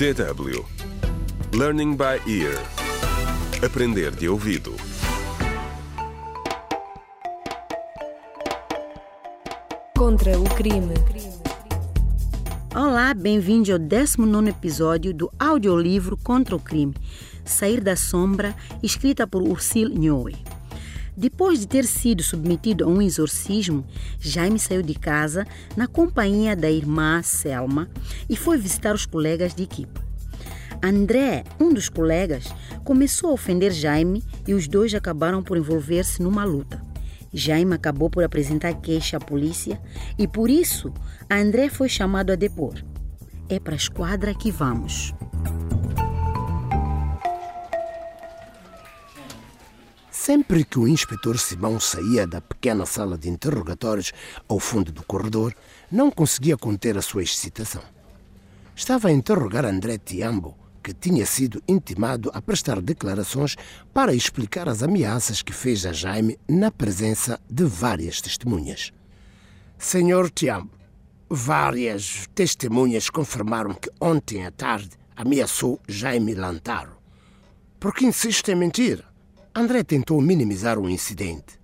DW Learning by Ear Aprender de ouvido Contra o crime. Olá, bem-vindo ao 19 episódio do audiolivro Contra o Crime, Sair da Sombra, escrita por Ursil Nhoe. Depois de ter sido submetido a um exorcismo, Jaime saiu de casa na companhia da irmã Selma e foi visitar os colegas de equipa. André, um dos colegas, começou a ofender Jaime e os dois acabaram por envolver-se numa luta. Jaime acabou por apresentar queixa à polícia e por isso André foi chamado a depor. É para a esquadra que vamos. Sempre que o inspetor Simão saía da pequena sala de interrogatórios ao fundo do corredor, não conseguia conter a sua excitação. Estava a interrogar André Tiambo, que tinha sido intimado a prestar declarações para explicar as ameaças que fez a Jaime na presença de várias testemunhas. Senhor Tiambo, várias testemunhas confirmaram que ontem à tarde ameaçou Jaime Lantaro. Por que insiste em mentir? André tentou minimizar o incidente.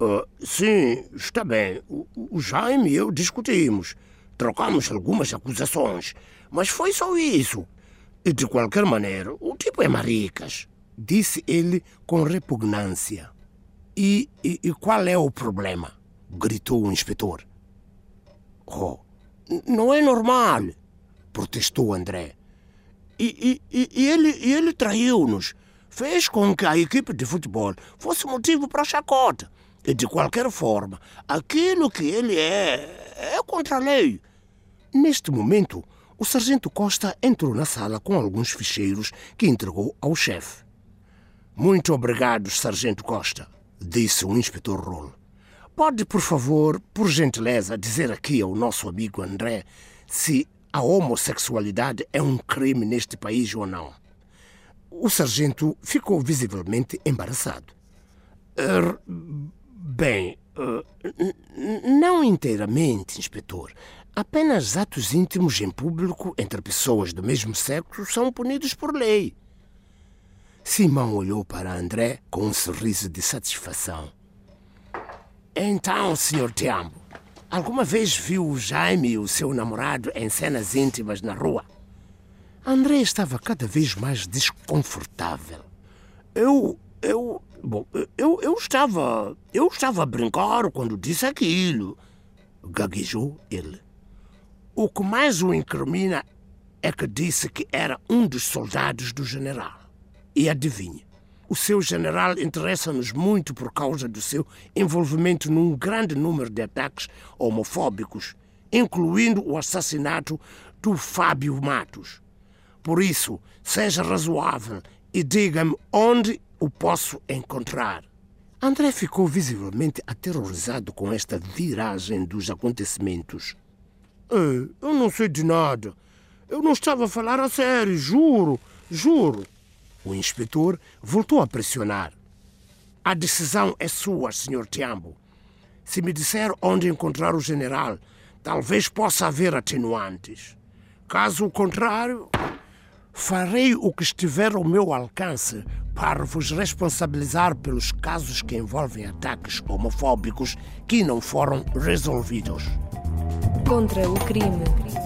Uh, sim, está bem. O, o Jaime e eu discutimos. Trocamos algumas acusações. Mas foi só isso. E de qualquer maneira, o tipo é maricas. Disse ele com repugnância. E, e, e qual é o problema? Gritou o inspetor. Oh, não é normal, protestou André. E, e, e ele, e ele traiu-nos fez com que a equipe de futebol fosse motivo para chacota. E, de qualquer forma, aquilo que ele é, é contra a lei. Neste momento, o sargento Costa entrou na sala com alguns ficheiros que entregou ao chefe. Muito obrigado, sargento Costa, disse o inspetor Rolo. Pode, por favor, por gentileza, dizer aqui ao nosso amigo André se a homossexualidade é um crime neste país ou não. O sargento ficou visivelmente embaraçado. Er, bem, uh, não inteiramente, inspetor. Apenas atos íntimos em público entre pessoas do mesmo sexo são punidos por lei. Simão olhou para André com um sorriso de satisfação. Então, Sr. Tiambo, alguma vez viu Jaime e o seu namorado em cenas íntimas na rua? André estava cada vez mais desconfortável. Eu. Eu. Bom, eu, eu estava. Eu estava a brincar quando disse aquilo. Gaguejou ele. O que mais o incrimina é que disse que era um dos soldados do general. E adivinhe, o seu general interessa-nos muito por causa do seu envolvimento num grande número de ataques homofóbicos, incluindo o assassinato do Fábio Matos. Por isso, seja razoável e diga-me onde o posso encontrar. André ficou visivelmente aterrorizado com esta viragem dos acontecimentos. Ei, eu não sei de nada. Eu não estava a falar a sério, juro, juro. O inspetor voltou a pressionar. A decisão é sua, Sr. Tiambo. Se me disser onde encontrar o general, talvez possa haver atenuantes. Caso contrário, farei o que estiver ao meu alcance para vos responsabilizar pelos casos que envolvem ataques homofóbicos que não foram resolvidos. Contra o crime.